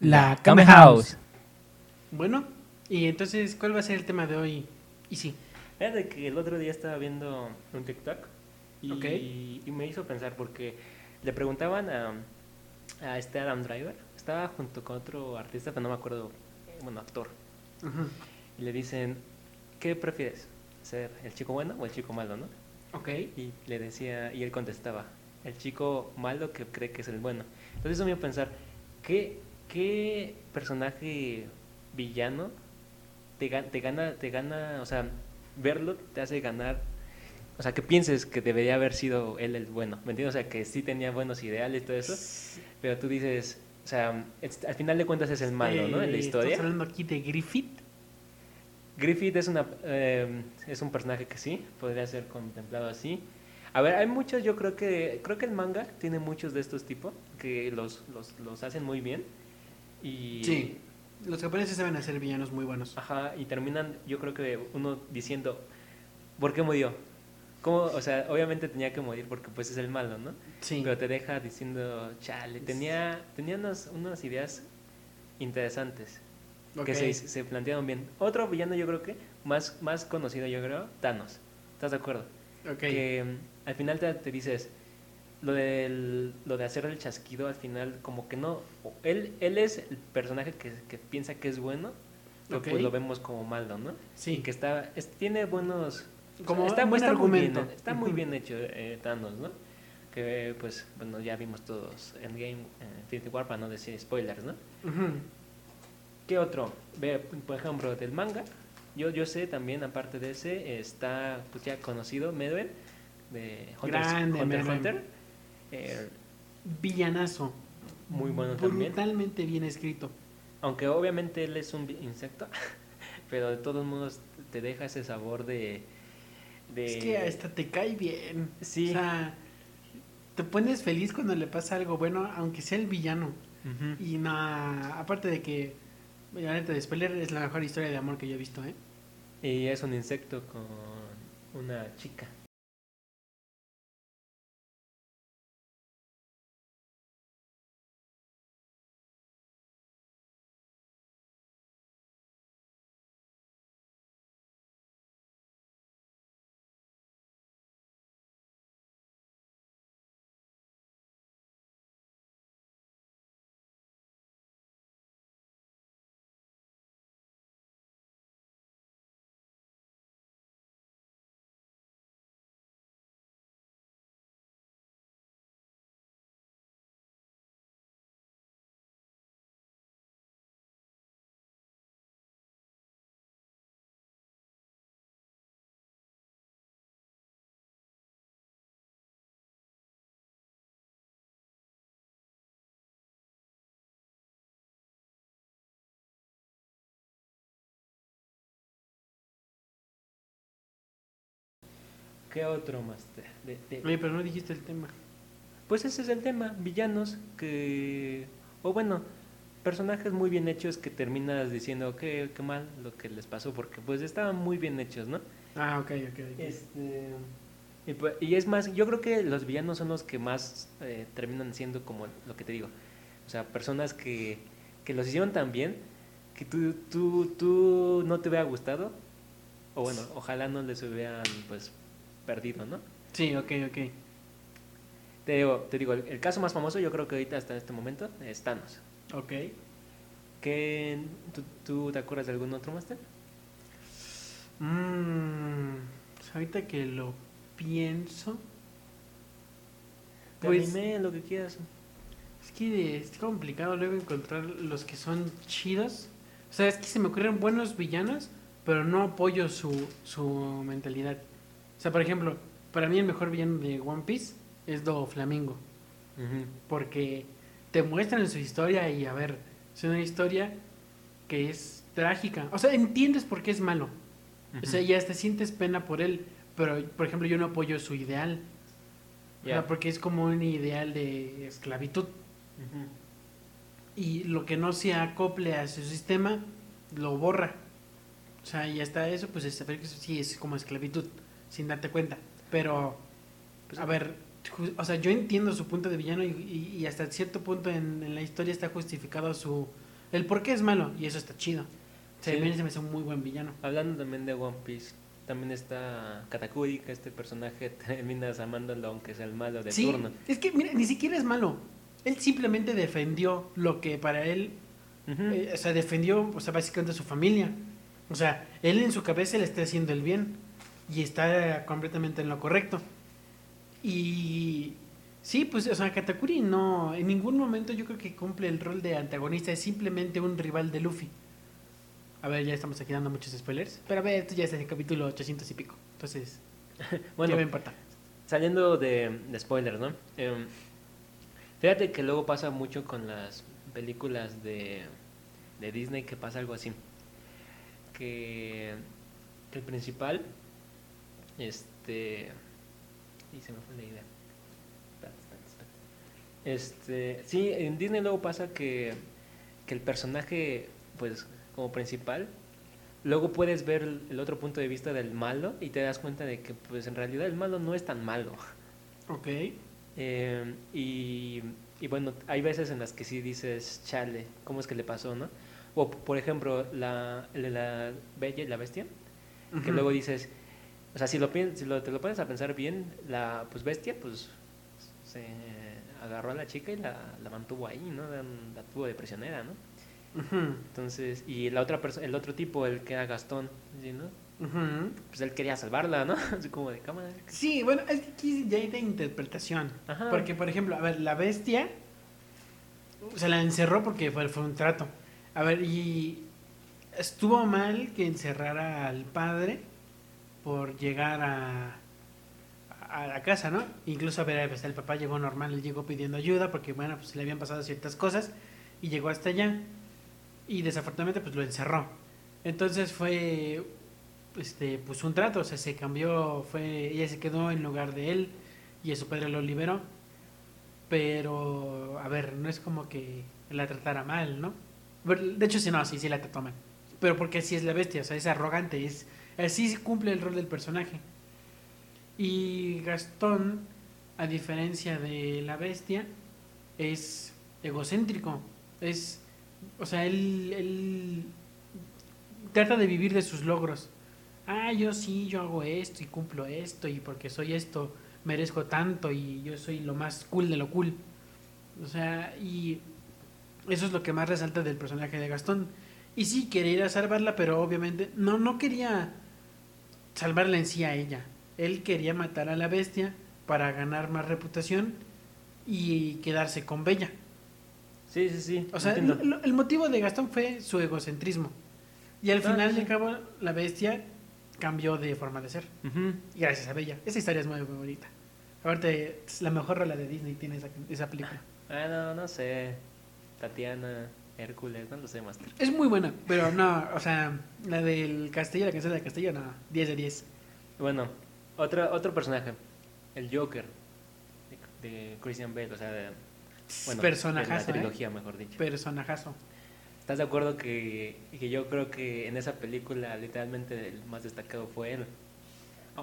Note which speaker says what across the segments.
Speaker 1: La Kame House. Bueno, y entonces, ¿cuál va a ser el tema de hoy? Y sí.
Speaker 2: de que el otro día estaba viendo un TikTok y, y me hizo pensar porque le preguntaban a, a este Adam Driver, estaba junto con otro artista, pero no me acuerdo, bueno, actor. Y le dicen, ¿qué prefieres? ¿Ser el chico bueno o el chico malo, no?
Speaker 1: Ok.
Speaker 2: Y le decía, y él contestaba, el chico malo que cree que es el bueno. Entonces eso me hizo pensar, ¿qué, qué personaje villano te, te gana, te gana, o sea, verlo te hace ganar o sea, que pienses que debería haber sido él el bueno, ¿me entiendes? O sea, que sí tenía buenos ideales y todo eso, pero tú dices, o sea, al final de cuentas es el malo, ¿no? En la historia.
Speaker 1: ¿Estás hablando aquí de Griffith?
Speaker 2: Griffith es, una, eh, es un personaje que sí, podría ser contemplado así. A ver, hay muchos, yo creo que, creo que el manga tiene muchos de estos tipos, que los, los, los hacen muy bien. Y,
Speaker 1: sí, los japoneses saben hacer villanos muy buenos.
Speaker 2: Ajá, y terminan, yo creo que uno diciendo, ¿por qué murió? ¿Cómo? O sea, obviamente tenía que morir porque pues es el malo, ¿no?
Speaker 1: Sí.
Speaker 2: Pero te deja diciendo, chale, tenía, tenía unas, unas ideas interesantes que se, se, plantearon bien. Otro villano yo creo que, más, más conocido yo creo, Thanos. ¿Estás de acuerdo?
Speaker 1: Okay.
Speaker 2: Que mm, al final te, te, dices, lo, del, lo de hacer el chasquido al final como que no, él, él es el personaje que, que piensa que es bueno, pero pues lo vemos como malo, ¿no?
Speaker 1: Sí.
Speaker 2: que está, tiene buenos
Speaker 1: como está, buen argumento.
Speaker 2: Muy bien, está muy bien hecho eh, Thanos, ¿no? Que pues, bueno, ya vimos todos en Game eh, Infinity War para no decir spoilers, ¿no? ¿Qué otro? Ve, por ejemplo, del manga. Yo, yo sé también, aparte de ese, está pues ya conocido Medway de
Speaker 1: Hunter, Grande,
Speaker 2: Hunter. Eh,
Speaker 1: Villanazo.
Speaker 2: Muy bueno también.
Speaker 1: Brutalmente bien escrito.
Speaker 2: Aunque obviamente él es un insecto, pero de todos modos te deja ese sabor de,
Speaker 1: es que hasta te cae bien.
Speaker 2: Sí.
Speaker 1: O sea, te pones feliz cuando le pasa algo bueno, aunque sea el villano. Y nada, aparte de que, la neta de spoiler, es la mejor historia de amor que yo he visto, ¿eh?
Speaker 2: Y es un insecto con una chica. ¿Qué otro más?
Speaker 1: De, Oye, pero no dijiste el tema.
Speaker 2: Pues ese es el tema, villanos que... O bueno, personajes muy bien hechos que terminas diciendo qué, qué mal lo que les pasó, porque pues estaban muy bien hechos, ¿no?
Speaker 1: Ah, ok, ok.
Speaker 2: Este, y, pues, y, es más, yo creo que los villanos son los que más eh, terminan siendo como lo que te digo. O sea, personas que, que los hicieron tan bien que tú, tú, tú no te hubiera gustado. O bueno, ojalá no les hubieran pues perdido, ¿no?
Speaker 1: Sí, ok, ok.
Speaker 2: Te digo, te digo el, caso más famoso yo creo que ahorita hasta este momento es Thanos.
Speaker 1: Ok.
Speaker 2: ¿Qué, tú, te acuerdas de algún otro máster?
Speaker 1: Mmm, ahorita que lo pienso...
Speaker 2: Pues, dime lo que quieras.
Speaker 1: Es que es complicado luego encontrar los que son chidos. O sea, es que se me ocurren buenos villanos, pero no apoyo su, su mentalidad. O sea, por ejemplo, para mí el mejor villano de One Piece es Do Flamingo. Porque te muestran su historia y a ver, es una historia que es trágica. O sea, entiendes por qué es malo. O sea, ya te sientes pena por él. Pero, por ejemplo, yo no apoyo su ideal. porque es como un ideal de esclavitud. Y lo que no se acople a su sistema, lo borra. O sea, y hasta eso, pues sí es como esclavitud sin darte cuenta. Pero, pues, a ver, o sea, yo entiendo su punto de villano y, hasta cierto punto en, la historia está justificado su, el por qué es malo, y eso está chido. O sea,
Speaker 2: Sí.
Speaker 1: mí se me hace un muy buen villano.
Speaker 2: Hablando también de One Piece, también está Katakuri, que este personaje terminas amándolo aunque sea el malo de
Speaker 1: sí,
Speaker 2: turno.
Speaker 1: es que, mira, ni siquiera es malo. Él simplemente defendió lo que para él,
Speaker 2: Ujú.
Speaker 1: eh, o sea, defendió, o sea, básicamente a su familia. O sea, él en su cabeza le está haciendo el bien y está completamente en lo correcto. Y sí, pues, o sea, Katakuri no, en ningún momento yo creo que cumple el rol de antagonista, es simplemente un rival de Luffy. A ver, ya estamos aquí dando muchos spoilers, pero a ver, esto ya es el capítulo 800 y pico, entonces,
Speaker 2: bueno,
Speaker 1: ¿qué me importa?
Speaker 2: saliendo de, de spoilers, ¿no? Em, fíjate que luego pasa mucho con las películas de, de Disney que pasa algo así. Que, que el principal, este... Y se me fue la idea. Este, sí, en Disney luego pasa que, que el personaje, pues, como principal, luego puedes ver el, otro punto de vista del malo y te das cuenta de que, pues, en realidad el malo no es tan malo.
Speaker 1: Ok,
Speaker 2: Eh, y, y bueno, hay veces en las que sí dices, chale, ¿cómo es que le pasó, no? O, por ejemplo, la, de la Bella y la Bestia, que
Speaker 1: Ujú.
Speaker 2: luego dices, o sea, si, lo, si lo, te lo pones a pensar bien, la pues Bestia, pues se agarró a la chica y la, la mantuvo ahí, ¿no? La, la tuvo de prisionera, ¿no? Entonces, y la otra el otro tipo, el que era Gastón, ¿sí, ¿no?
Speaker 1: ujú.
Speaker 2: Pues él quería salvarla, ¿no? Así como de cámara.
Speaker 1: Sí, bueno, es que aquí ya hay de interpretación.
Speaker 2: Ajá.
Speaker 1: Porque, por ejemplo, a ver, la bestia se la encerró porque fue, fue un trato. A ver, y estuvo mal que encerrara al padre por llegar a, a la casa, ¿no? Incluso, a ver, pues, el papá llegó normal, llegó pidiendo ayuda porque, bueno, pues le habían pasado ciertas cosas y llegó hasta allá. Y desafortunadamente, pues lo encerró. Entonces fue, este, pues un trato, o sea, se cambió, fue, ella se quedó en lugar de él y su padre lo liberó. Pero, a ver, no es como que la tratara mal, ¿no? De hecho, sí, no, sí, sí la trató mal. Pero porque así es la bestia, o sea, es arrogante, es, así cumple el rol del personaje. Y Gastón, a diferencia de la bestia, es egocéntrico. Es, o sea, él, él trata de vivir de sus logros. Ah, yo sí, yo hago esto y cumplo esto y porque soy esto merezco tanto y yo soy lo más cool de lo cool. O sea, y eso es lo que más resalta del personaje de Gastón. Y sí, quería ir a salvarla, pero obviamente no, no quería salvarla en sí a ella. Él quería matar a la bestia para ganar más reputación y quedarse con Bella.
Speaker 2: Sí, sí, sí.
Speaker 1: O sea, el motivo de Gastón fue su egocentrismo. Y al
Speaker 2: Ah,
Speaker 1: final
Speaker 2: sí,
Speaker 1: de
Speaker 2: sí.
Speaker 1: cabo, la bestia cambió de forma de ser. Y gracias a Bella. Esa historia es muy, muy bonita. Es la mejor rola de Disney tiene esa, esa película.
Speaker 2: Ah, no, no sé. Tatiana, Hércules, no lo sé, Master.
Speaker 1: Es muy buena, pero no, o sea, la del castillo, la canción del castillo, no, 10 de 10.
Speaker 2: Bueno, otro, otro personaje, el Joker, de, de Christian Bale, o sea, de, bueno, de
Speaker 1: Personajazo,
Speaker 2: la
Speaker 1: ¿eh?
Speaker 2: trilogía, mejor dicho.
Speaker 1: Personajazo.
Speaker 2: ¿Estás de acuerdo que, que yo creo que en esa película literalmente el más destacado fue él?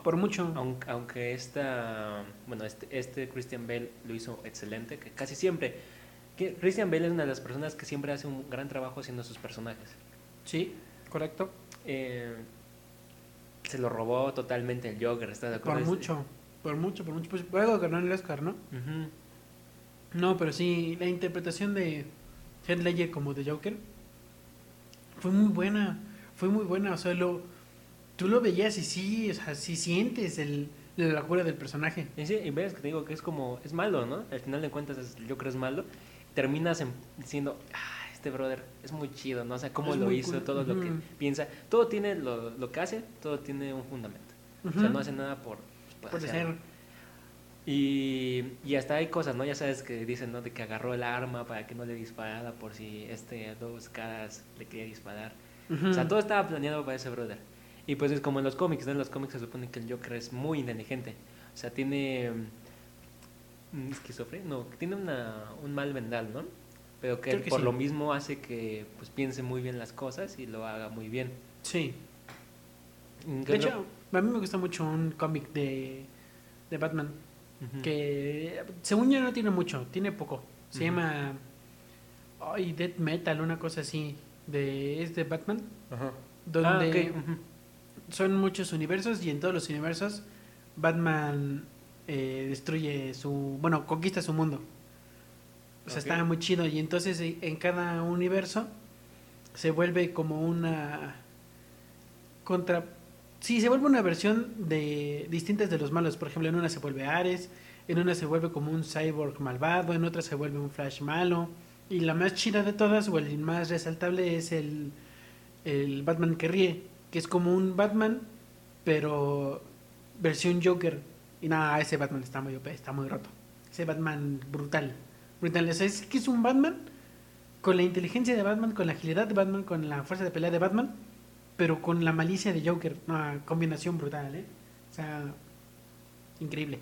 Speaker 1: Por mucho.
Speaker 2: Aunque, aunque esta, bueno, este, este Christian Bale lo hizo excelente, que casi siempre, que Christian Bale es una de las personas que siempre hace un gran trabajo haciendo sus personajes.
Speaker 1: Sí, correcto.
Speaker 2: Eh, se lo robó totalmente el Joker, ¿estás de
Speaker 1: Por
Speaker 2: acuerdo?
Speaker 1: mucho, por mucho, por mucho. Pues luego ganó el Oscar, ¿no? No, pero sí, la interpretación de Heath Ledger como de Joker fue muy buena, fue muy buena, o sea, lo, tú lo veías y sí, o sea, sí sientes el, la locura del personaje.
Speaker 2: Y, sí, y ves que te digo que es como, es malo, ¿no? Al final de cuentas el Joker es malo. Terminas en- diciendo, ah, este brother es muy chido, ¿no? O sea, cómo
Speaker 1: Es
Speaker 2: lo hizo,
Speaker 1: cool.
Speaker 2: todo lo que piensa. Todo tiene, lo, lo que hace, todo tiene un fundamento. O sea, no hace nada por, pues, por
Speaker 1: ser.
Speaker 2: Y, y hasta hay cosas, ¿no? Ya sabes que dicen, ¿no? De que agarró el arma para que no le disparara por si este dos caras le quería disparar. O sea, todo estaba planeado para ese brother. Y pues es como en los cómics, ¿no? En los cómics se supone que el Joker es muy inteligente. O sea, tiene... mm, ¿Esquizofrenia? No, tiene una, un mal mental, ¿no? Pero que,
Speaker 1: que
Speaker 2: por
Speaker 1: sí.
Speaker 2: lo mismo hace que pues piense muy bien las cosas y lo haga muy bien.
Speaker 1: Sí.
Speaker 2: Mm, ¿qué
Speaker 1: De hecho, a mí me gusta mucho un cómic de, de Batman que según yo no tiene mucho, tiene poco. Se llama Ay, Death Metal, una cosa así. De, es de Batman.
Speaker 2: Ajá.
Speaker 1: Donde
Speaker 2: Ah,
Speaker 1: son muchos universos y en todos los universos Batman eh, destruye su. Bueno, conquista su mundo. O sea,
Speaker 2: Ok.
Speaker 1: está muy chido. Y entonces eh, en cada universo se vuelve como una. Contra. Sí, se vuelve una versión de distintas de los malos. Por ejemplo, en una se vuelve Ares, en una se vuelve como un cyborg malvado, en otra se vuelve un Flash malo. Y la más chida de todas, o el más resaltable, es el, el Batman que ríe, que es como un Batman, pero versión Joker. Y nada, ese Batman está muy OP, está muy roto. Ese Batman brutal. Brutal. O es que es un Batman con la inteligencia de Batman, con la agilidad de Batman, con la fuerza de pelea de Batman, pero con la malicia de Joker. Una combinación brutal, ¿eh? O sea, increíble.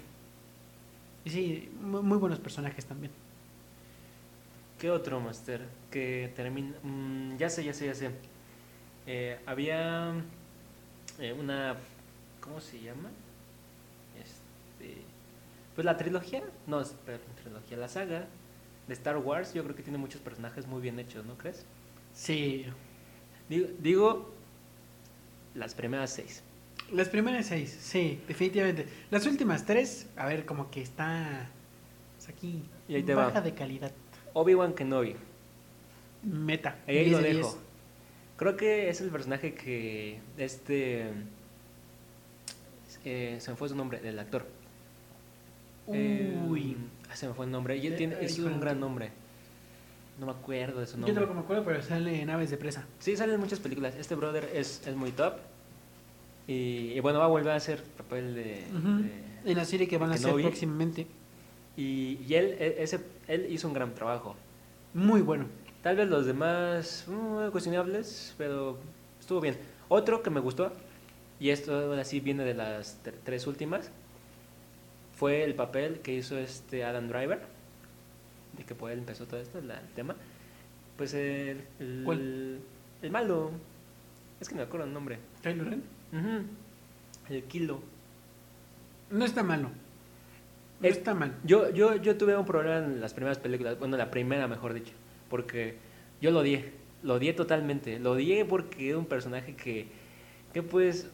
Speaker 1: Y sí, muy, muy buenos personajes también.
Speaker 2: ¿Qué otro, Master? Que termina... mm, ya sé, ya sé, ya sé. Eh, había eh, una... ¿Cómo se llama? Este... Pues la trilogía. No, la trilogía. La saga de Star Wars yo creo que tiene muchos personajes muy bien hechos, ¿no crees?
Speaker 1: Sí.
Speaker 2: Digo, digo las primeras seis.
Speaker 1: Las primeras seis, sí, definitivamente. Las últimas tres, a ver, como que está pues, aquí
Speaker 2: Y ahí te va.
Speaker 1: baja de calidad.
Speaker 2: Obi-Wan Kenobi.
Speaker 1: Meta.
Speaker 2: Ahí, ahí
Speaker 1: 10
Speaker 2: lo
Speaker 1: de
Speaker 2: dejo.
Speaker 1: 10.
Speaker 2: Creo que es el personaje que este eh, se me fue su nombre del actor. Eh,
Speaker 1: Uy.
Speaker 2: se me fue el nombre. Y él tiene es un gran
Speaker 1: no.
Speaker 2: nombre. No me acuerdo de su
Speaker 1: Yo
Speaker 2: nombre.
Speaker 1: tampoco me acuerdo, pero sale en Aves de Presa.
Speaker 2: Sí, salen muchas películas. Este brother es, es muy top. Y, y bueno, va a volver a hacer papel de.
Speaker 1: En la serie que van a hacer próximamente.
Speaker 2: y y él, e- ese, él hizo un gran trabajo.
Speaker 1: Muy bueno.
Speaker 2: Tal vez los demás mm, cuestionables, pero estuvo bien. Otro que me gustó, y esto ahora sí viene de las tre- tres últimas, fue el papel que hizo este Adam Driver, de que por él empezó todo esto, la- el tema. Pues el, el,
Speaker 1: ¿Cuál?
Speaker 2: el malo, es que no me acuerdo el nombre.
Speaker 1: Kylo Ren.
Speaker 2: El Kilo.
Speaker 1: No está malo. No
Speaker 2: Es-
Speaker 1: está mal.
Speaker 2: Yo, yo, yo tuve un problema en las primeras películas, bueno, la primera mejor dicho, porque yo lo odié, lo odié totalmente, lo odié porque era un personaje que, que pues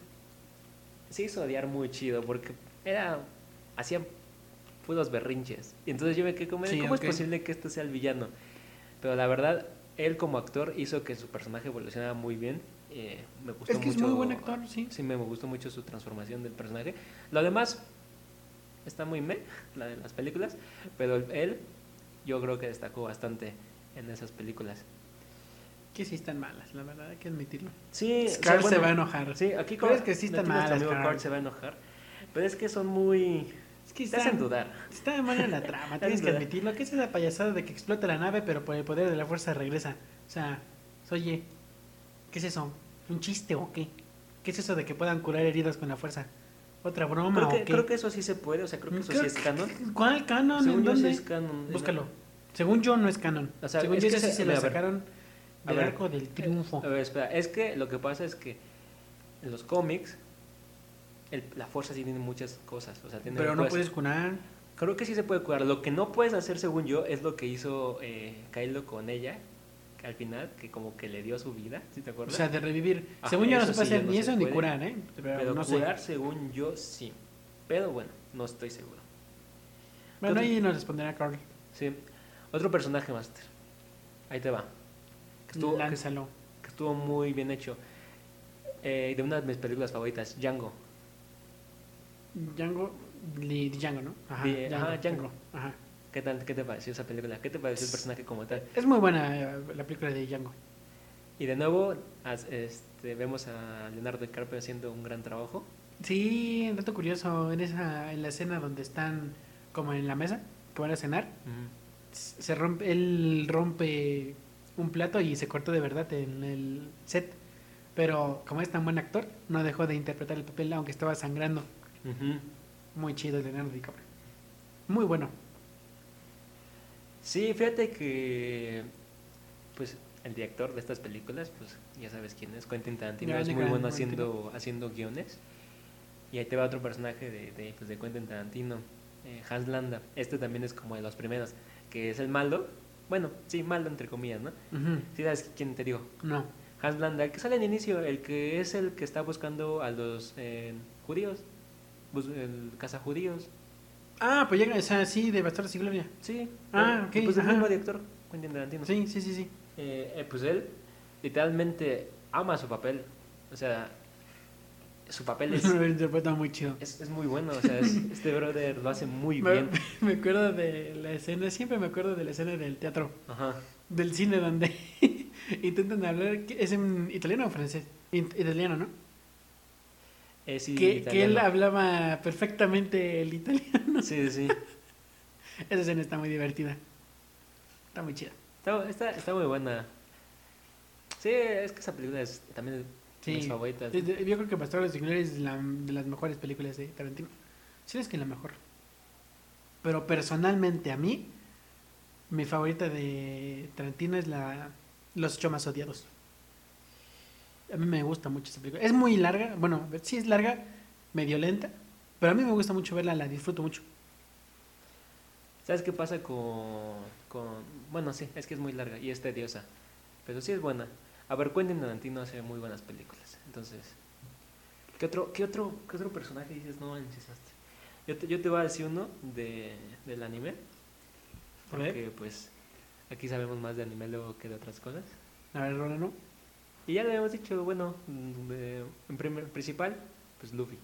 Speaker 2: se hizo odiar muy chido, porque era, hacía puros berrinches, y entonces yo me quedé como,
Speaker 1: Sí,
Speaker 2: ¿cómo
Speaker 1: ok.
Speaker 2: es posible que este sea el villano? Pero la verdad, él como actor hizo que su personaje evolucionara muy bien, eh, me gustó
Speaker 1: Es que es
Speaker 2: mucho-
Speaker 1: muy buen actor, sí.
Speaker 2: Sí, me gustó mucho su transformación del personaje. Lo demás está muy me, la de las películas, pero él yo creo que destacó bastante en esas películas.
Speaker 1: Que sí están malas, la verdad, hay que admitirlo.
Speaker 2: Sí,
Speaker 1: Scar
Speaker 2: o sea,
Speaker 1: se
Speaker 2: bueno,
Speaker 1: va a enojar.
Speaker 2: Sí, aquí
Speaker 1: es que sí están malas.
Speaker 2: Kurt se va a enojar, pero es que son muy
Speaker 1: Es que
Speaker 2: hacen
Speaker 1: están,
Speaker 2: dudar.
Speaker 1: está mal en la trama, tienes que admitirlo. ¿Qué es esa payasada de que explota la nave, pero por el poder de la fuerza regresa? O sea, oye, ¿qué es eso? ¿Un chiste o qué? ¿Qué es eso de que puedan curar heridas con la fuerza? ¿Otra broma
Speaker 2: Creo
Speaker 1: o qué?
Speaker 2: creo que eso sí se puede, o sea, creo que eso sí es canon.
Speaker 1: ¿Cuál canon?
Speaker 2: Según
Speaker 1: ¿En
Speaker 2: yo sí
Speaker 1: dónde?
Speaker 2: es canon.
Speaker 1: Búscalo. Según yo no es canon.
Speaker 2: O sea,
Speaker 1: Según yo sí
Speaker 2: se-
Speaker 1: se lo sacaron del arco del triunfo.
Speaker 2: A ver, espera, es que lo que pasa es que en los cómics el- la fuerza sí tiene muchas cosas, o sea, tiene
Speaker 1: Pero no
Speaker 2: puedes-
Speaker 1: curar.
Speaker 2: Creo que sí se puede curar. Lo que no puedes hacer, según yo, es lo que hizo eh, Kylo con ella que al final, que como que le dio su vida, ¿sí te
Speaker 1: O
Speaker 2: acuerdas?
Speaker 1: sea, de revivir.
Speaker 2: Ajá,
Speaker 1: Según yo no se puede
Speaker 2: sí,
Speaker 1: hacer ni eso ni curar, ¿eh? Pero,
Speaker 2: Pero
Speaker 1: no
Speaker 2: curar,
Speaker 1: sé.
Speaker 2: según yo, sí. Pero bueno, no estoy seguro.
Speaker 1: Bueno,
Speaker 2: Entonces-
Speaker 1: ahí nos responderá Carl.
Speaker 2: Sí. Otro personaje, Master. Ahí te va. Que estuvo, que, que estuvo muy bien hecho. Eh, de una de mis películas favoritas, Django.
Speaker 1: Django. Li- Django, ¿no? Ajá,
Speaker 2: Di- ajá, Django.
Speaker 1: Ajá.
Speaker 2: ¿Qué tal? ¿Qué te pareció esa película? ¿Qué te pareció el personaje como tal?
Speaker 1: Es muy buena eh, la película de Django.
Speaker 2: Y de nuevo, este, vemos a Leonardo DiCaprio haciendo un gran trabajo.
Speaker 1: Sí, un dato curioso, en esa en la escena donde están como en la mesa, que van a cenar, se rompe, él rompe un plato y se cortó de verdad en el set. Pero como es tan buen actor, no dejó de interpretar el papel aunque estaba sangrando.
Speaker 2: Ujú.
Speaker 1: Muy chido Leonardo DiCaprio. Muy bueno.
Speaker 2: Sí, fíjate que pues el director de estas películas, pues ya sabes quién es, Quentin Tarantino, es muy bueno haciendo, haciendo guiones. Y ahí te va otro personaje de, de, pues, de Quentin Tarantino, eh, Hans Landa. Este también es como de los primeros, que es el malo, Bueno, sí, malo entre comillas, ¿no?
Speaker 1: Ujú.
Speaker 2: ¿Sí sabes quién te digo?
Speaker 1: No.
Speaker 2: Hans Landa, el que sale al inicio, el que es el que está buscando a los eh, judíos, el judíos.
Speaker 1: Ah, pues llega, o sea, sí, de Bastardos y Gloria.
Speaker 2: Sí.
Speaker 1: Ah, ok,
Speaker 2: Pues el
Speaker 1: ajá.
Speaker 2: mismo director, Quentin Tarantino.
Speaker 1: Sí, sí, sí, sí.
Speaker 2: Eh, eh, pues él literalmente ama su papel. O sea, su papel es,
Speaker 1: Lo interpreta muy chido.
Speaker 2: es, es muy bueno. O sea, es- este brother lo hace muy
Speaker 1: Me,
Speaker 2: bien.
Speaker 1: me acuerdo de la escena, siempre me acuerdo de la escena del teatro,
Speaker 2: Ajá.
Speaker 1: del cine donde intentan hablar, es en italiano o francés, italiano, ¿no?
Speaker 2: Eh, sí,
Speaker 1: que, que él hablaba perfectamente el italiano.
Speaker 2: Sí, sí.
Speaker 1: Esa escena está muy divertida. Está muy chida.
Speaker 2: Está, está, está muy buena. Sí, es que esa película es también
Speaker 1: Sí.
Speaker 2: mis favoritas.
Speaker 1: Es Yo creo que y Gloria es la, de las mejores películas de Tarantino. Sí, es que la mejor. Pero personalmente a mí, mi favorita de Tarantino es la Los ocho más odiados. A mí me gusta mucho esa película. Es muy larga, bueno, sí es larga, medio lenta, pero a mí me gusta mucho verla, la disfruto mucho.
Speaker 2: ¿Sabes qué pasa con, con... Bueno, sí, es que es muy larga y es tediosa. Pero sí es buena. A ver, Quentin Tarantino hace muy buenas películas. Entonces, ¿qué otro, qué otro, qué otro personaje dices? No, insistaste. Yo te, yo te voy a decir uno de, del anime. Porque, pues, aquí sabemos más de anime luego que de otras cosas.
Speaker 1: A ver, Rola, ¿no?
Speaker 2: Y ya le habíamos dicho, bueno, mm, en primer, principal, pues Luffy.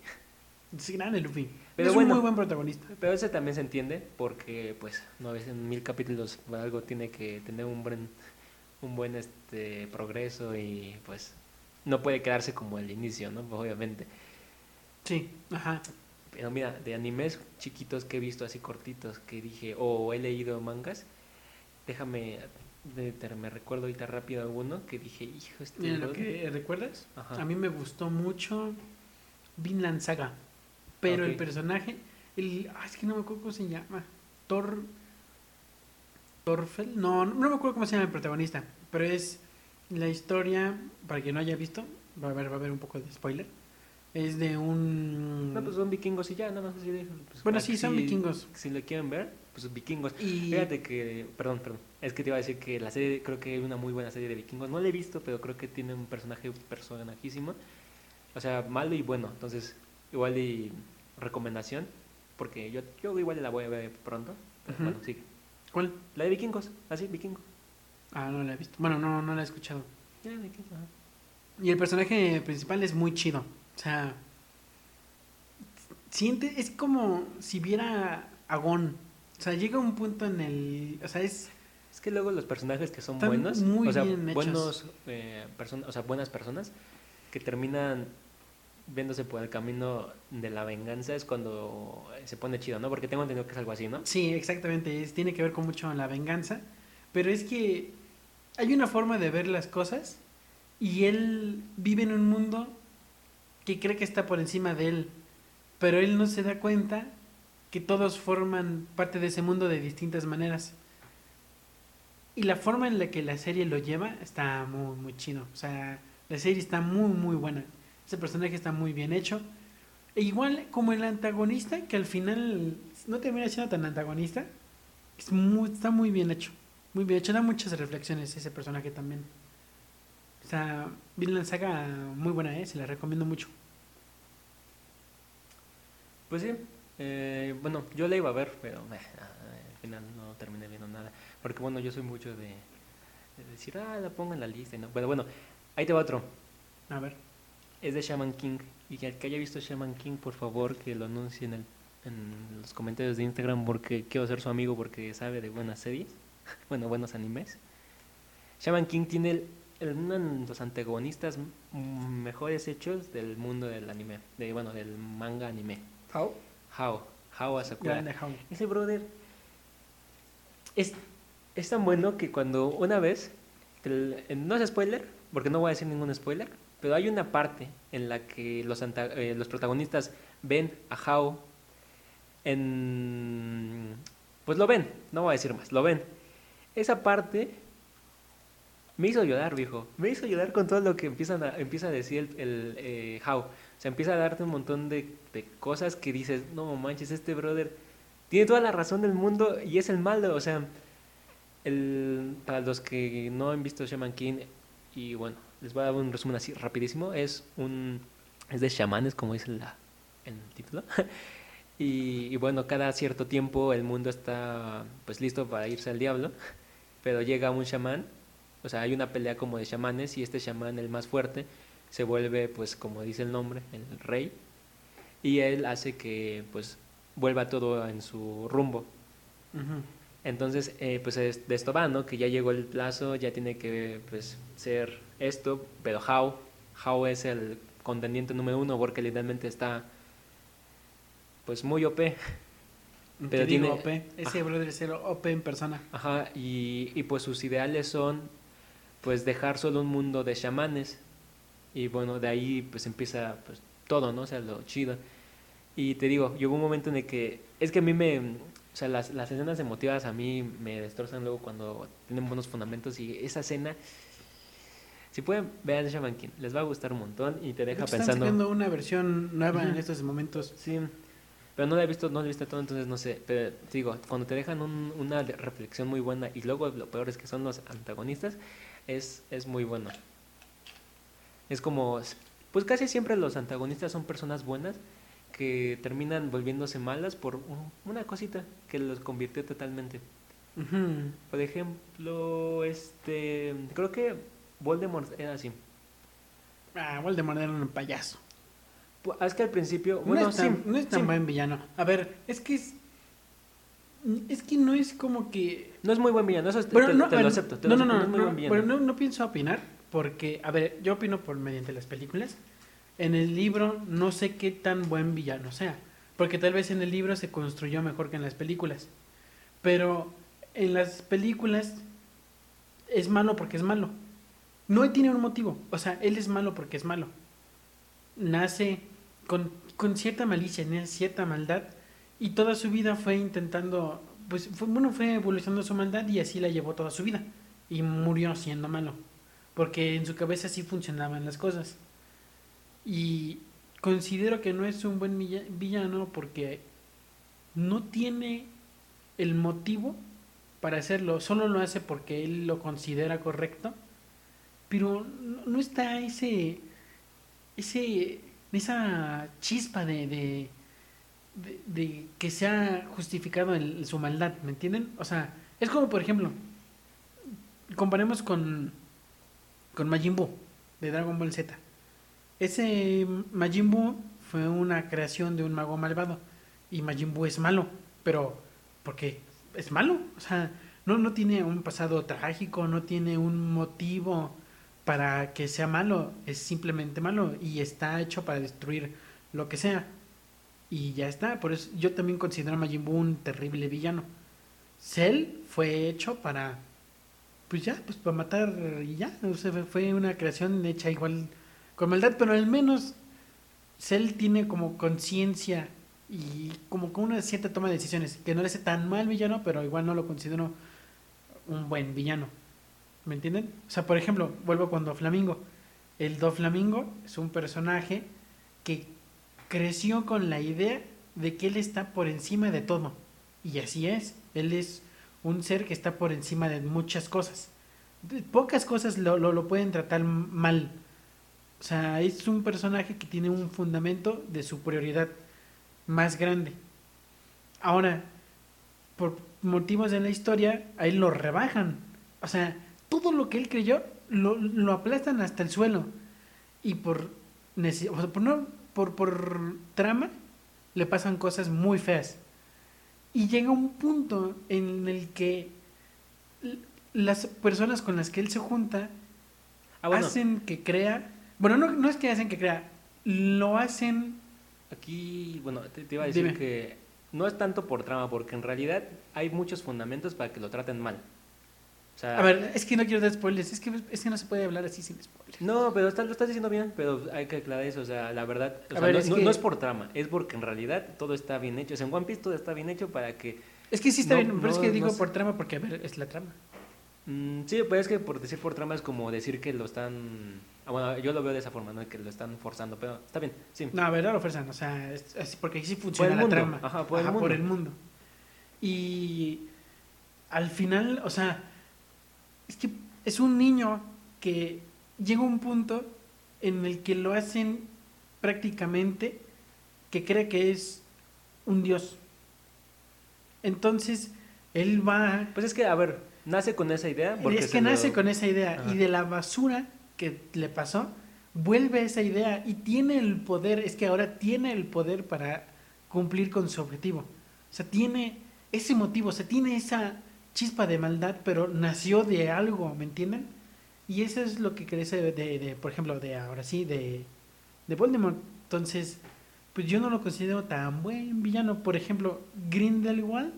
Speaker 1: Es grande Luffy.
Speaker 2: Pero
Speaker 1: es
Speaker 2: bueno.
Speaker 1: un muy buen protagonista.
Speaker 2: Pero ese también se entiende porque, pues, no ves en mil capítulos algo tiene que tener un buen, un buen este progreso y, pues, no puede quedarse como el inicio, ¿no? Obviamente.
Speaker 1: Sí, ajá.
Speaker 2: Pero mira, de animes chiquitos que he visto así cortitos que dije, o he leído mangas, déjame, de- me recuerdo ahorita rápido alguno que dije, hijo, este
Speaker 1: Mira, lo
Speaker 2: brother".
Speaker 1: que recuerdas,
Speaker 2: Ajá.
Speaker 1: a mí me gustó mucho Vinland Saga, pero el personaje, el, ah, es que no me acuerdo cómo se llama, Thor, Thorfell, no, no me acuerdo cómo se llama el protagonista, pero es la historia, para quien no haya visto, va a haber, va a haber un poco de spoiler, es de un...
Speaker 2: No, pues son vikingos y ya, nada más así de- pues,
Speaker 1: bueno, sí, son vikingos.
Speaker 2: Si lo quieren ver, pues vikingos.
Speaker 1: Y
Speaker 2: Fíjate que, perdón, perdón, es que te iba a decir que la serie, creo que hay una muy buena serie de vikingos. No la he visto, pero creo que tiene un personaje personajísimo. O sea, malo y bueno. Entonces, igual y recomendación, porque yo, yo igual la voy a ver pronto. Pero. Bueno, sí.
Speaker 1: ¿Cuál?
Speaker 2: La de vikingos, así, vikingos.
Speaker 1: Ah, no la he visto. Bueno, no, no la he escuchado.
Speaker 2: Ya, vikingos, ajá.
Speaker 1: Y el personaje principal es muy chido. O sea, siente, es como si viera a Gon. O sea, llega un punto en el. O sea, es.
Speaker 2: Es que luego los personajes que son
Speaker 1: Están
Speaker 2: buenos,
Speaker 1: muy
Speaker 2: o sea,
Speaker 1: bien
Speaker 2: buenos, eh, person- o sea, buenas personas que terminan viéndose por el camino de la venganza es cuando se pone chido, ¿no? Porque tengo entendido que es algo así, ¿no?
Speaker 1: Sí, exactamente. Es, tiene que ver con mucho la venganza. Pero es que hay una forma de ver las cosas. Y él vive en un mundo que cree que está por encima de él. Pero él no se da cuenta que todos forman parte de ese mundo de distintas maneras. Y la forma en la que la serie lo lleva está muy, muy chido. O sea, la serie está muy, muy buena. Ese personaje está muy bien hecho. E igual como el antagonista, que al final no termina siendo tan antagonista, está muy bien hecho. Muy bien hecho. Da muchas reflexiones ese personaje también. O sea, Vinland Saga muy buena, ¿eh? Se la recomiendo mucho.
Speaker 2: Pues sí, eh, bueno, yo la iba a ver, pero eh, al final no terminé viendo nada. Porque bueno, yo soy mucho de, de decir, ah, la pongo en la lista. Y no. Bueno, bueno, ahí te va otro.
Speaker 1: A ver.
Speaker 2: Es de Shaman King. Y el que haya visto Shaman King, por favor, que lo anuncie en, el, en los comentarios de Instagram porque quiero ser su amigo porque sabe de buenas series. bueno, buenos animes. Shaman King tiene el- el- uno de los antagonistas mejores hechos del mundo del anime. De, bueno, del manga anime.
Speaker 1: How?
Speaker 2: How. How Asakura.
Speaker 1: How.
Speaker 2: Ese brother es, es tan bueno que cuando una vez, el- no es spoiler, porque no voy a decir ningún spoiler, pero hay una parte en la que los, eh, los protagonistas ven a How en... Pues lo ven, no voy a decir más, lo ven. Esa parte me hizo llorar, viejo. Me hizo llorar con todo lo que empiezan a, empieza a decir el, el, eh, How. Sea, empieza a darte un montón de, de cosas que dices, no manches, este brother tiene toda la razón del mundo y es el malo. O sea, el, para los que no han visto Shaman King, y bueno, les voy a dar un resumen así rapidísimo, es un es de chamanes, como dice la, el título. y, y bueno, cada cierto tiempo el mundo está pues listo para irse al diablo, pero llega un chamán, o sea, hay una pelea como de chamanes y este chamán, el más fuerte, se vuelve pues como dice el nombre, el rey, y él hace que pues vuelva todo en su rumbo. Entonces, eh, pues es- de esto va, ¿no? Que ya llegó el plazo, ya tiene que pues, ser esto, pero How, How es el contendiente número uno porque literalmente está pues muy OP. Pero
Speaker 1: digo
Speaker 2: tiene-
Speaker 1: OP. Ese brother es el OP en persona.
Speaker 2: Ajá, y, y pues sus ideales son pues dejar solo un mundo de chamanes. Y bueno, de ahí pues empieza pues todo, ¿no? O sea, lo chido. Y te digo, llegó un momento en el que es que a mí me o sea, las, las escenas emotivas a mí me destrozan luego cuando tienen buenos fundamentos y esa escena si pueden vean Shaman King, les va a gustar un montón y te deja
Speaker 1: Están
Speaker 2: pensando
Speaker 1: sacando una versión nueva en
Speaker 2: Ujú.
Speaker 1: estos momentos.
Speaker 2: Sí, pero no la he visto, no la he visto todo, entonces no sé. Pero te digo, cuando te dejan un- una reflexión muy buena y luego lo peor es que son los antagonistas, es, es muy bueno. Es como, pues casi siempre los antagonistas son personas buenas que terminan volviéndose malas por un- una cosita que los convirtió totalmente. Por ejemplo, este, creo que Voldemort era así.
Speaker 1: Ah, Voldemort era un payaso.
Speaker 2: Pu- Es que al principio,
Speaker 1: No
Speaker 2: bueno,
Speaker 1: es tan,
Speaker 2: sí,
Speaker 1: no es tan
Speaker 2: sí.
Speaker 1: buen villano. A ver, es que es. Es que no es como que.
Speaker 2: No es muy buen villano, eso te,
Speaker 1: Bueno,
Speaker 2: te-
Speaker 1: no,
Speaker 2: te lo acepto. Te
Speaker 1: no,
Speaker 2: lo
Speaker 1: no,
Speaker 2: acepto,
Speaker 1: no,
Speaker 2: no
Speaker 1: no,
Speaker 2: villano.
Speaker 1: pero no, no pienso opinar porque, a ver, yo opino por mediante las películas. En el libro no sé qué tan buen villano sea, porque tal vez en el libro se construyó mejor que en las películas. Pero en las películas es malo porque es malo. No tiene un motivo, o sea, él es malo porque es malo. Nace con, con cierta malicia, cierta maldad, y toda su vida fue intentando, pues fue, bueno, fue evolucionando su maldad y así la llevó toda su vida. Y murió siendo malo, porque en su cabeza sí funcionaban las cosas. Y considero que no es un buen villa- villano porque no tiene el motivo para hacerlo, solo lo hace porque él lo considera correcto, pero no, está ese, ese, esa chispa de, de, de- de que se ha justificado el- su maldad, ¿me entienden? O sea, es como por ejemplo, comparemos con, con Majin Buu de Dragon Ball Z. Ese Majin Buu fue una creación de un mago malvado y Majin Buu es malo, pero porque es malo, o sea, no, no tiene un pasado trágico, no tiene un motivo para que sea malo, es simplemente malo y está hecho para destruir lo que sea. Y ya está, por eso yo también considero a Majin Buu un terrible villano. Cell fue hecho para, pues ya, pues para matar y ya, o sea, fue una creación hecha igual con maldad, pero al menos Cell tiene como conciencia y como con una cierta toma de decisiones, que no le hace tan mal villano, pero igual no lo considero un buen villano. ¿Me entienden? O sea, por ejemplo, vuelvo con Doflamingo. El Doflamingo es un personaje que creció con la idea de que él está por encima de todo. Y así es. Él es un ser que está por encima de muchas cosas. Pocas cosas lo, lo, pueden tratar mal. O sea, es un personaje que tiene un fundamento de superioridad más grande. Ahora, por motivos de la historia, a él lo rebajan. O sea, todo lo que él creyó lo, lo aplastan hasta el suelo. Y por, o por, no, por, por trama le pasan cosas muy feas. Y llega un punto en el que las personas con las que él se junta
Speaker 2: Ah, bueno,
Speaker 1: hacen que crea. Bueno, no, no es que hacen que crea, lo hacen.
Speaker 2: aquí, bueno, te, te iba a decir
Speaker 1: Dime.
Speaker 2: que no es tanto por trama, porque en realidad hay muchos fundamentos para que lo traten mal. O sea,
Speaker 1: A ver, es que no quiero dar spoilers, es que, es que no se puede hablar así sin spoilers.
Speaker 2: No, pero estás- lo estás diciendo bien, pero hay que aclarar eso. O sea, la verdad, o sea,
Speaker 1: ver,
Speaker 2: no,
Speaker 1: es
Speaker 2: no-
Speaker 1: que-
Speaker 2: no es por trama, es porque en realidad todo está bien hecho. O sea, en One Piece todo está bien hecho para que.
Speaker 1: Es que sí está
Speaker 2: No,
Speaker 1: bien, pero es que
Speaker 2: no
Speaker 1: digo por trama porque, a ver, es la trama.
Speaker 2: Mm, sí, pero es que por decir por trama es como decir que lo están. ah, bueno, yo lo veo de esa forma, ¿no? Que lo están forzando, pero está bien, sí.
Speaker 1: No, a ver, no lo ofrecen, o sea, es así porque así funciona
Speaker 2: el
Speaker 1: la
Speaker 2: mundo,
Speaker 1: trama.
Speaker 2: ajá, por el mundo.
Speaker 1: mundo. Y al final, o sea, es que es un niño que llega a un punto en el que lo hacen prácticamente que cree que es un dios. Entonces, él va...
Speaker 2: Pues es que, a ver, nace con esa idea. Porque
Speaker 1: es que
Speaker 2: lo-
Speaker 1: nace con esa idea
Speaker 2: Ajá.
Speaker 1: y de la basura que le pasó, vuelve esa idea y tiene el poder, es que ahora tiene el poder para cumplir con su objetivo. O sea, tiene ese motivo, o sea, tiene esa chispa de maldad, pero nació de algo, ¿me entienden? Y eso es lo que crece de, de, por ejemplo, de ahora sí, de, de Voldemort. Entonces, pues yo no lo considero tan buen villano. Por ejemplo, Grindelwald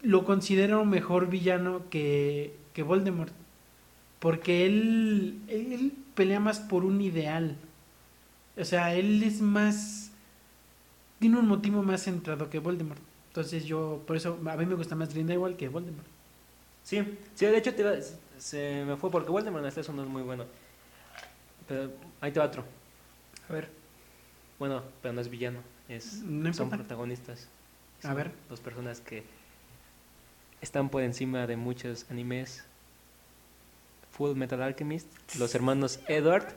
Speaker 1: lo considero mejor villano que, que Voldemort. Porque él, él, él pelea más por un ideal. O sea, él es más... Tiene un motivo más centrado que Voldemort. Entonces yo, por eso, a mí me gusta más Grindelwald que Voldemort.
Speaker 2: Sí, sí, de hecho te iba- se me fue porque Voldemort hasta eso no es muy bueno. Pero ahí te va otro.
Speaker 1: A ver,
Speaker 2: Bueno, pero no es villano, es,
Speaker 1: No
Speaker 2: son protagonistas.
Speaker 1: A
Speaker 2: Son
Speaker 1: ver.
Speaker 2: Dos personas que están por encima de muchos animes. Full Metal Alchemist, los hermanos Edward.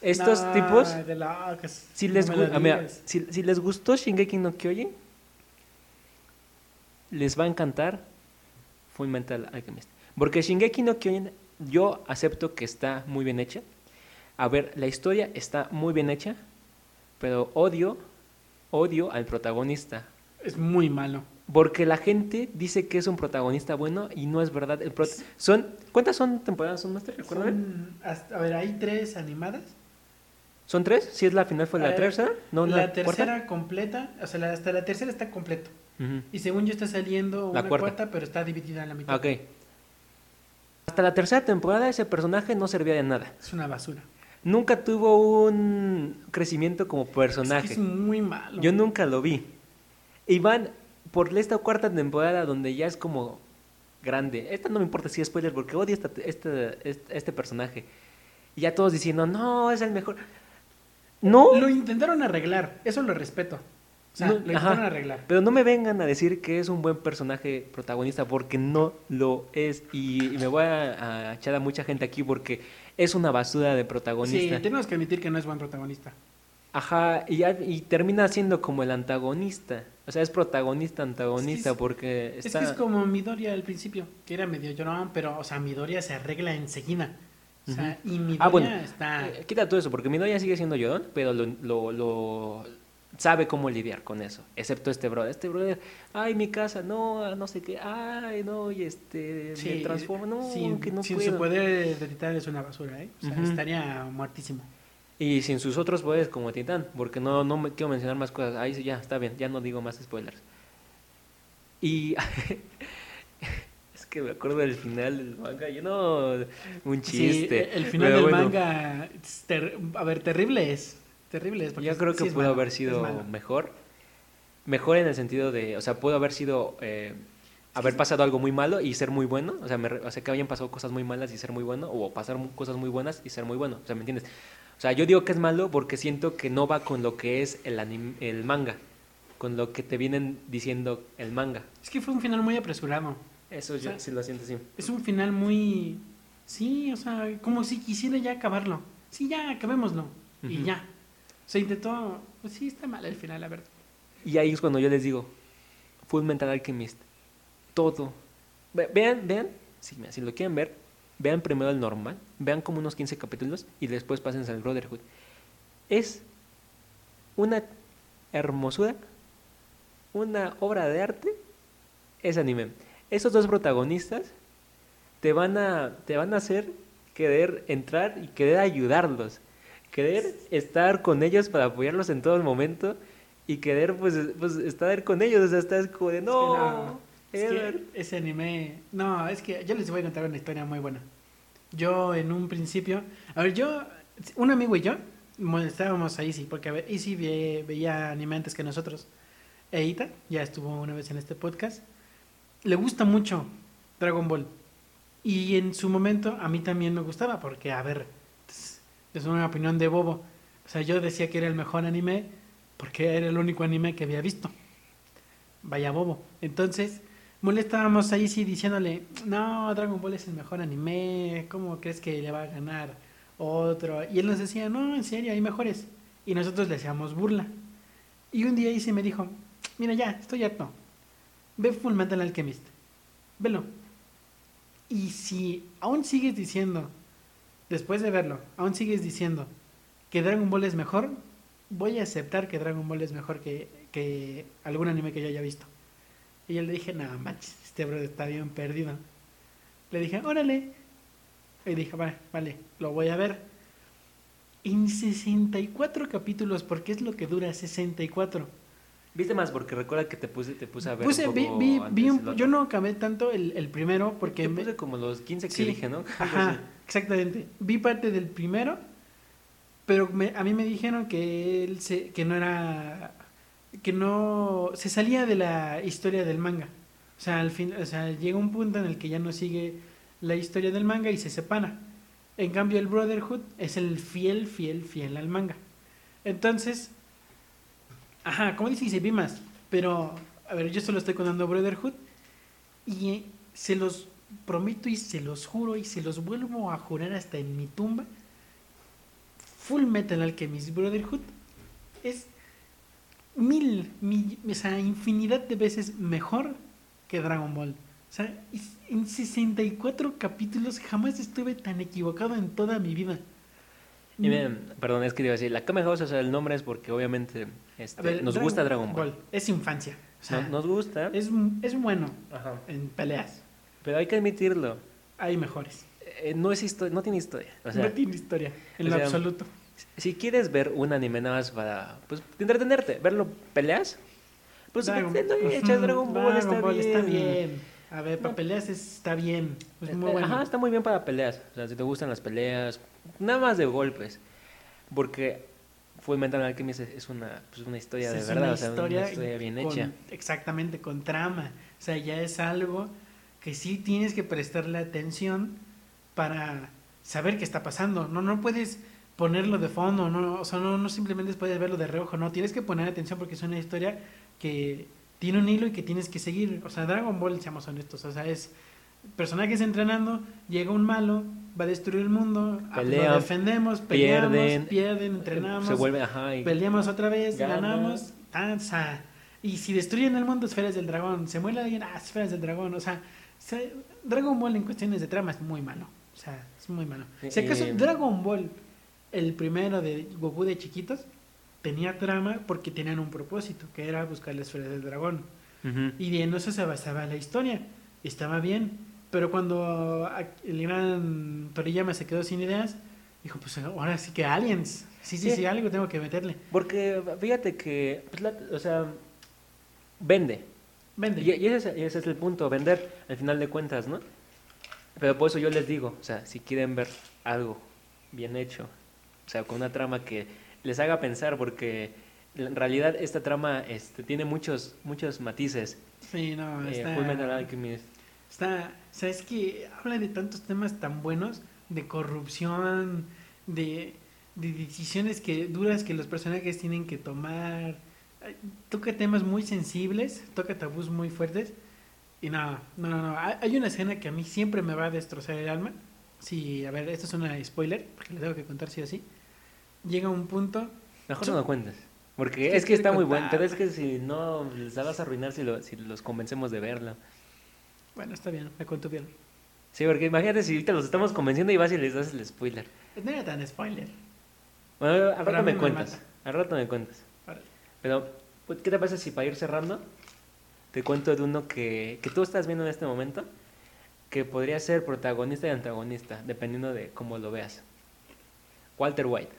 Speaker 2: Estos
Speaker 1: No,
Speaker 2: tipos,
Speaker 1: locos.
Speaker 2: si
Speaker 1: No
Speaker 2: les, gu- ah, mira, si, si les gustó Shingeki no Kyojin, les va a encantar Full Metal Alchemist. Porque Shingeki no Kyojin, yo acepto que está muy bien hecha. A ver, la historia está muy bien hecha, pero odio, odio al protagonista.
Speaker 1: Es muy malo.
Speaker 2: Porque la gente dice que es un protagonista bueno y no es verdad. El prot- son, ¿Cuántas son temporadas? ¿Son, Master?
Speaker 1: Son hasta- a ver, hay tres animadas.
Speaker 2: ¿Son tres? Si es la final, fue la tercera. No,
Speaker 1: la
Speaker 2: la,
Speaker 1: tercera
Speaker 2: cuarta.
Speaker 1: completa, o sea, la- hasta la tercera está completo. Y según yo está saliendo
Speaker 2: La
Speaker 1: una
Speaker 2: cuarta.
Speaker 1: cuarta, pero está dividida en la mitad.
Speaker 2: Ok. Hasta la tercera temporada ese personaje no servía de nada.
Speaker 1: Es una basura.
Speaker 2: Nunca tuvo un crecimiento como
Speaker 1: Es,
Speaker 2: personaje.
Speaker 1: que es muy malo.
Speaker 2: Yo nunca lo vi. Y van por esta cuarta temporada donde ya es como grande. Esta no me importa si es spoiler porque odio esta, este, este, este personaje. Y ya todos diciendo, no, es el mejor. No,
Speaker 1: Lo intentaron arreglar, eso lo respeto. O sea,
Speaker 2: No,
Speaker 1: lo
Speaker 2: ajá.
Speaker 1: arreglar.
Speaker 2: pero no me vengan a decir que es un buen personaje protagonista porque no lo es. Y, y me voy a, a echar a mucha gente aquí porque es una basura de
Speaker 1: Sí,
Speaker 2: protagonista.
Speaker 1: tenemos que admitir que no es buen protagonista.
Speaker 2: Ajá, y, termina siendo como el antagonista. O sea, es protagonista, antagonista,
Speaker 1: es-
Speaker 2: porque
Speaker 1: Es
Speaker 2: está...
Speaker 1: que es como Midoriya al principio, que era medio llorón, pero, o sea, Midoriya se arregla enseguida. O sea, y Midoriya
Speaker 2: Ah, bueno,
Speaker 1: está...
Speaker 2: eh, quita todo eso, porque Midoriya sigue siendo llorón, pero lo, lo, lo- sabe cómo lidiar con eso. Excepto este brother. Este brother, ay, mi casa, no, no sé qué, ay, no, y este, me
Speaker 1: Sí,
Speaker 2: transformo, no,
Speaker 1: sin,
Speaker 2: que no
Speaker 1: sin
Speaker 2: puedo.
Speaker 1: su poder de titán es una basura, ¿eh? O sea,
Speaker 2: Ujú.
Speaker 1: estaría muertísimo.
Speaker 2: Y sin sus otros poderes como Titán, porque no, no me quiero mencionar más cosas. Ahí sí, ya, está bien, ya no digo más spoilers. Y es que me acuerdo del final del manga, yo no, un chiste.
Speaker 1: Sí, el final
Speaker 2: pero
Speaker 1: del
Speaker 2: bueno,
Speaker 1: manga, a ver, terrible es. Terrible es. porque
Speaker 2: Yo creo
Speaker 1: sí
Speaker 2: que pudo
Speaker 1: malo,
Speaker 2: haber sido mejor. Mejor en el sentido de, o sea, pudo haber sido, eh, haber pasado algo muy malo y ser muy bueno. O sea, me o sea, que hayan pasado cosas muy malas y ser muy bueno, o pasar cosas muy buenas y ser muy bueno. O sea, ¿me entiendes? O sea, yo digo que es malo porque siento que no va con lo que es el, anim- el manga, con lo que te vienen diciendo el manga.
Speaker 1: Es que fue un final muy apresurado.
Speaker 2: Eso
Speaker 1: O
Speaker 2: yo
Speaker 1: sea,
Speaker 2: sí lo siento así.
Speaker 1: Es un final muy... Sí, o sea, como si quisiera ya acabarlo. Sí, ya, acabémoslo. Y ya. O sea, intentó... Pues sí, está mal el final, la verdad.
Speaker 2: Y ahí es cuando yo les digo, Full Metal Alchemist, todo. Ve- Vean, vean, si, si lo quieren ver, vean primero el normal, vean como unos 15 capítulos y después pásense al Brotherhood. Es una hermosura, una obra de arte, ese anime. Esos dos protagonistas te van a, te van a hacer querer entrar y querer ayudarlos, querer estar con ellos para apoyarlos en todo momento y querer pues, pues estar con ellos, o sea, estás como de no,
Speaker 1: Es que,
Speaker 2: Eder".
Speaker 1: ese anime... No, es que yo les voy a contar una historia muy buena. Yo en un principio... A ver, yo... Un amigo y yo molestábamos a Easy, porque a ver, Easy ve- veía anime antes que nosotros. Eita, ya estuvo una vez en este podcast. Le gusta mucho Dragon Ball. Y en su momento a mí también me gustaba, porque, a ver, es- una opinión de bobo. O sea, yo decía que era el mejor anime porque era el único anime que había visto. Vaya bobo. Entonces, molestábamos ahí sí diciéndole, no, Dragon Ball es el mejor anime, ¿cómo crees que le va a ganar otro? Y él nos decía, no, en serio, hay mejores. Y nosotros le hacíamos burla. Y un día sí me dijo, mira ya, estoy harto. Ve Full Metal Alchemist. Velo. Y si aún sigues diciendo, después de verlo, aún sigues diciendo que Dragon Ball es mejor, voy a aceptar que Dragon Ball es mejor que, que algún anime que yo haya visto. Y yo le dije, no manches, este bro está bien perdido. Le dije, órale. Y dije, vale, vale, lo voy a ver. En 64 capítulos, porque es lo que dura 64.
Speaker 2: ¿Viste más? Porque recuerda que te puse, te puse a ver.
Speaker 1: Puse,
Speaker 2: un
Speaker 1: vi,
Speaker 2: poco
Speaker 1: vi, vi un- yo no acabé tanto el, el primero porque
Speaker 2: Te
Speaker 1: me-
Speaker 2: puse como los 15 que
Speaker 1: Sí,
Speaker 2: dije, ¿no?
Speaker 1: Ajá. Exactamente. Vi parte del primero, pero me- a mí me dijeron que él se, que no era, que no, se salía de la historia del manga. O sea, al fin, o sea, llega un punto en el que ya no sigue la historia del manga y se separa. En cambio, el Brotherhood es el fiel, fiel, fiel al manga. Entonces, ajá, como dice, vi más. Pero, a ver, yo solo estoy contando Brotherhood y se los prometo y se los juro y se los vuelvo a jurar hasta en mi tumba. Full Metal Alchemist Brotherhood es mil, mil, o sea, infinidad de veces mejor que Dragon Ball. O sea, en 64 capítulos jamás estuve tan equivocado en toda mi vida.
Speaker 2: Y miren, perdón, es que iba a decir, la Kame House, o sea, el nombre es porque obviamente este,
Speaker 1: ver,
Speaker 2: nos gusta Dragon Ball.
Speaker 1: Es infancia. O sea,
Speaker 2: No- nos gusta,
Speaker 1: es, es bueno
Speaker 2: Ajá.
Speaker 1: en peleas.
Speaker 2: Pero hay que admitirlo,
Speaker 1: Hay mejores.
Speaker 2: eh, no, es no tiene historia. O sea,
Speaker 1: no tiene historia, en lo
Speaker 2: sea,
Speaker 1: absoluto.
Speaker 2: si quieres ver un anime nada más para pues, entretenerte, verlo peleas, pues
Speaker 1: Dragon-
Speaker 2: echas Dragon Ball,
Speaker 1: Dragon
Speaker 2: está,
Speaker 1: Ball
Speaker 2: bien.
Speaker 1: está bien. A ver, para
Speaker 2: No.
Speaker 1: peleas está bien. Es muy
Speaker 2: Eh,
Speaker 1: bueno.
Speaker 2: Ajá, está muy bien para peleas. O sea, si te gustan las peleas, nada más de golpes. Porque Full Metal Alchemist es- una, pues, una historia de
Speaker 1: es
Speaker 2: verdad,
Speaker 1: una
Speaker 2: o sea,
Speaker 1: historia,
Speaker 2: una historia bien
Speaker 1: con-
Speaker 2: hecha.
Speaker 1: Exactamente, con trama. O sea, ya es algo que sí tienes que prestarle atención para saber qué está pasando. No, no puedes ponerlo de fondo, no, o sea, no, no simplemente puedes verlo de reojo, no, tienes que poner atención porque es una historia que tiene un hilo y que tienes que seguir. O sea, Dragon Ball, seamos honestos, o sea, es personajes entrenando, llega un malo, va a destruir el mundo, ah, lo
Speaker 2: Pelean,
Speaker 1: defendemos, peleamos,
Speaker 2: pierden,
Speaker 1: pierden, entrenamos,
Speaker 2: Se vuelve, ajá, y
Speaker 1: peleamos otra vez,
Speaker 2: Gana.
Speaker 1: ganamos, danza. Y si destruyen el mundo, esferas del dragón. Se muere alguien, ah, esferas del dragón. O sea, se- Dragon Ball en cuestiones de trama es muy malo. O sea, es muy malo. Si acaso
Speaker 2: Eh,
Speaker 1: Dragon Ball, el primero de Goku de chiquitos, tenía trama porque tenían un propósito, que era buscar la esfera del dragón.
Speaker 2: Ujú.
Speaker 1: Y en eso se basaba la historia. Estaba bien. Pero cuando el gran Toriyama se quedó sin ideas, dijo, pues ahora sí que aliens. Sí, sí,
Speaker 2: Sí.
Speaker 1: sí, algo tengo que meterle.
Speaker 2: Porque fíjate que, pues, la- o sea, vende.
Speaker 1: Vende.
Speaker 2: Y, y ese, ese es el punto, vender al final de cuentas, ¿no? Pero por eso yo les digo, o sea, si quieren ver algo bien hecho, o sea, con una trama que les haga pensar, porque en realidad esta trama este, tiene muchos, muchos matices.
Speaker 1: Sí, no,
Speaker 2: Eh,
Speaker 1: está,
Speaker 2: Full Metal Alchemist.
Speaker 1: está, o sea, es que habla de tantos temas tan buenos, de corrupción, de, de decisiones que duras que los personajes tienen que tomar, toca temas muy sensibles, toca tabús muy fuertes, y no, no, no, no, hay una escena que a mí siempre me va a destrozar el alma, sí, a ver, esto es una spoiler, porque le tengo que contar sí o sí, llega un punto,
Speaker 2: Mejor no lo cuentes. Porque
Speaker 1: ¿Qué
Speaker 2: es que está muy bueno, pero es que si no, les vas a arruinar si, lo- si los convencemos de verla.
Speaker 1: bueno, está bien, me cuento bien.
Speaker 2: Sí, porque imagínate si ahorita los estamos convenciendo y vas y les das el spoiler.
Speaker 1: No era tan spoiler.
Speaker 2: Bueno, al rato me
Speaker 1: me
Speaker 2: cuentas. Al rato me cuentas. Pero, pues, ¿qué te pasa si para ir cerrando te cuento de uno que, que tú estás viendo en este momento que podría ser protagonista y antagonista, dependiendo de cómo lo veas? Walter White,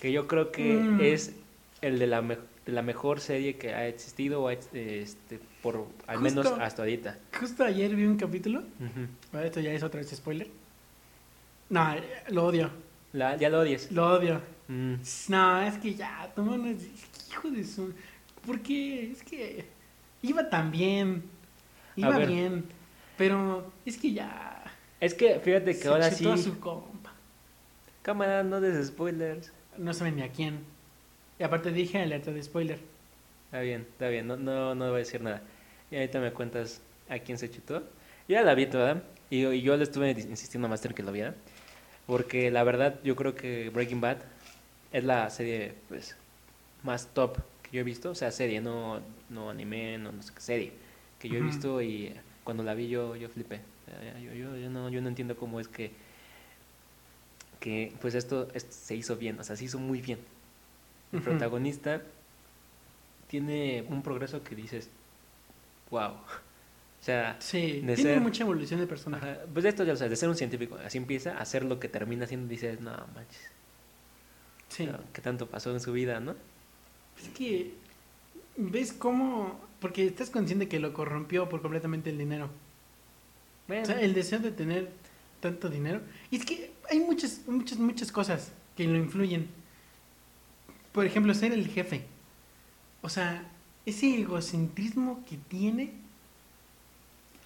Speaker 2: que yo creo que
Speaker 1: Mm.
Speaker 2: es el de la, me- de la mejor serie que ha existido este, por al menos
Speaker 1: Justo.
Speaker 2: hasta ahorita.
Speaker 1: Justo ayer vi un capítulo.
Speaker 2: Ujú.
Speaker 1: Bueno, esto ya es otra vez spoiler. No, lo odio.
Speaker 2: La- ya lo odies.
Speaker 1: Lo odio.
Speaker 2: Mm.
Speaker 1: No, es que ya, toma una- es que hijo de su. ¿Por qué? Es que iba tan bien. Iba bien. Pero es que ya.
Speaker 2: Es que fíjate que
Speaker 1: se
Speaker 2: ahora sí,
Speaker 1: a su compa.
Speaker 2: cámara, no des spoilers.
Speaker 1: No saben ni a quién. Y aparte dije alerta de spoiler.
Speaker 2: Está bien, está bien, no, no, no voy a decir nada. Y ahorita me cuentas a quien se chutó. Ya la vi toda. Y, y yo le estuve insistiendo a Master que lo viera. Porque la verdad, yo creo que Breaking Bad es la serie pues más top que yo he visto. O sea, serie, no, no anime, no, no sé qué serie. Que yo he visto y cuando la vi yo, yo flipé. Yo, yo, yo no, yo no entiendo cómo es que, que pues esto, esto se hizo bien. O sea, se hizo muy bien. El protagonista tiene un progreso que dices, wow. O sea,
Speaker 1: Sí,
Speaker 2: de
Speaker 1: tiene
Speaker 2: ser-
Speaker 1: mucha evolución de personaje.
Speaker 2: ajá, pues esto ya, o sea, de ser un científico, así empieza a hacer lo que termina haciendo, dices, no manches,
Speaker 1: Sí.
Speaker 2: o sea, ¿qué tanto pasó en su vida, no?
Speaker 1: Es que ves cómo, porque estás consciente que lo corrompió por completamente el dinero.
Speaker 2: Bueno,
Speaker 1: O sea, el deseo de tener tanto dinero. Y es que hay muchas, muchas, muchas cosas que lo influyen. Por ejemplo, ser el jefe. O sea, ese egocentrismo que tiene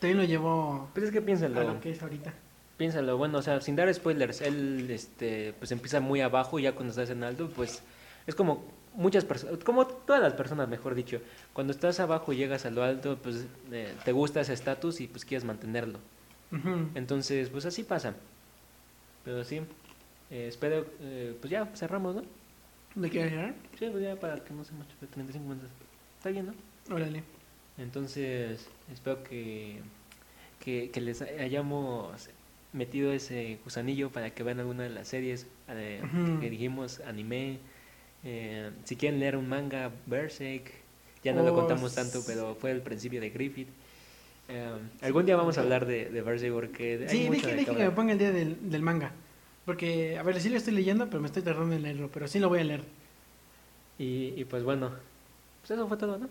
Speaker 1: también lo llevó
Speaker 2: pues es que
Speaker 1: a
Speaker 2: piénsalo,
Speaker 1: lo que es ahorita.
Speaker 2: piénsalo, bueno, o sea, sin dar spoilers, él, este, pues empieza muy abajo y ya cuando estás en alto, pues es como muchas personas, como todas las personas, mejor dicho, cuando estás abajo y llegas a lo alto, pues eh, te gusta ese estatus y pues quieres mantenerlo. Entonces, pues así pasa. Pero sí, eh, espero, eh, pues ya cerramos, ¿no?
Speaker 1: ¿Le quieres llegar?
Speaker 2: Sí, pues ya para que no se mucho, 35 minutos. Está bien, ¿no?
Speaker 1: Órale.
Speaker 2: Entonces, espero que, que, que les hayamos metido ese gusanillo para que vean alguna de las series eh, que dijimos, anime. Eh, si quieren leer un manga, Berserk. Ya no lo
Speaker 1: Oh,
Speaker 2: contamos tanto, pero fue el principio de Griffith. Eh, algún día vamos a hablar de, de Berserk porque hay
Speaker 1: Sí,
Speaker 2: mucho
Speaker 1: deje,
Speaker 2: de
Speaker 1: deje que me ponga el día del, del manga. Porque, a ver, sí lo estoy leyendo, pero me estoy tardando en leerlo. Pero sí lo voy a leer.
Speaker 2: Y, y pues bueno, pues eso fue todo, ¿no?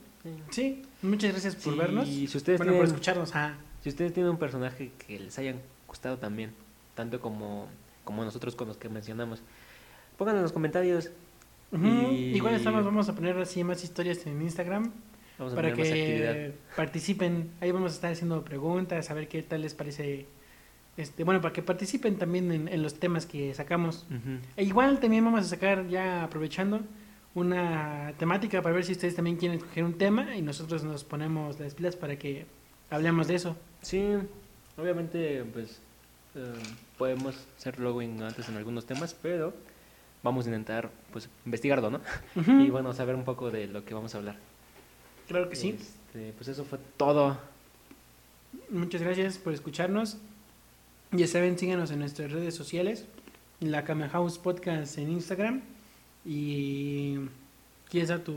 Speaker 2: Sí.
Speaker 1: Muchas gracias por
Speaker 2: Sí,
Speaker 1: vernos.
Speaker 2: Si ustedes,
Speaker 1: bueno, por
Speaker 2: tienen,
Speaker 1: escucharnos. Ah,
Speaker 2: si ustedes tienen un personaje que les haya gustado también, tanto como, como nosotros con los que mencionamos, pónganlo en los comentarios. Y-
Speaker 1: Igual estamos, vamos a poner así más historias en Instagram
Speaker 2: Vamos a
Speaker 1: para que participen. Ahí vamos a estar haciendo preguntas, a ver qué tal les parece. Este, bueno, para que participen también en, en los temas que sacamos. E igual también vamos a sacar, ya aprovechando, una temática para ver si ustedes también quieren escoger un tema y nosotros nos ponemos las pilas para que hablemos de eso.
Speaker 2: Sí, obviamente, pues eh, podemos ser luego ignorantes en algunos temas, pero vamos a intentar pues investigarlo, ¿no?
Speaker 1: Ujú.
Speaker 2: Y bueno, saber un poco de lo que vamos a hablar.
Speaker 1: Claro que sí.
Speaker 2: Este, pues eso fue todo.
Speaker 1: Muchas gracias por escucharnos. Ya saben, síganos en nuestras redes sociales. La Kame House Podcast en Instagram. Y. ¿Quieres dar tu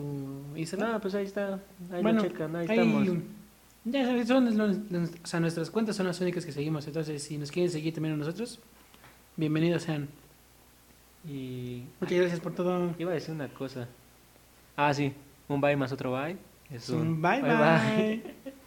Speaker 1: Instagram?
Speaker 2: No, pues ahí está. Ahí
Speaker 1: Bueno,
Speaker 2: lo checan, ahí
Speaker 1: Ahí-
Speaker 2: estamos.
Speaker 1: ya sabes, son los- o sea, nuestras cuentas son las únicas que seguimos. Entonces, si nos quieren seguir también a nosotros, bienvenidos sean.
Speaker 2: Y
Speaker 1: Muchas gracias por todo.
Speaker 2: iba a decir una cosa. Ah, sí, un bye más otro bye. Es un
Speaker 1: bye. bye.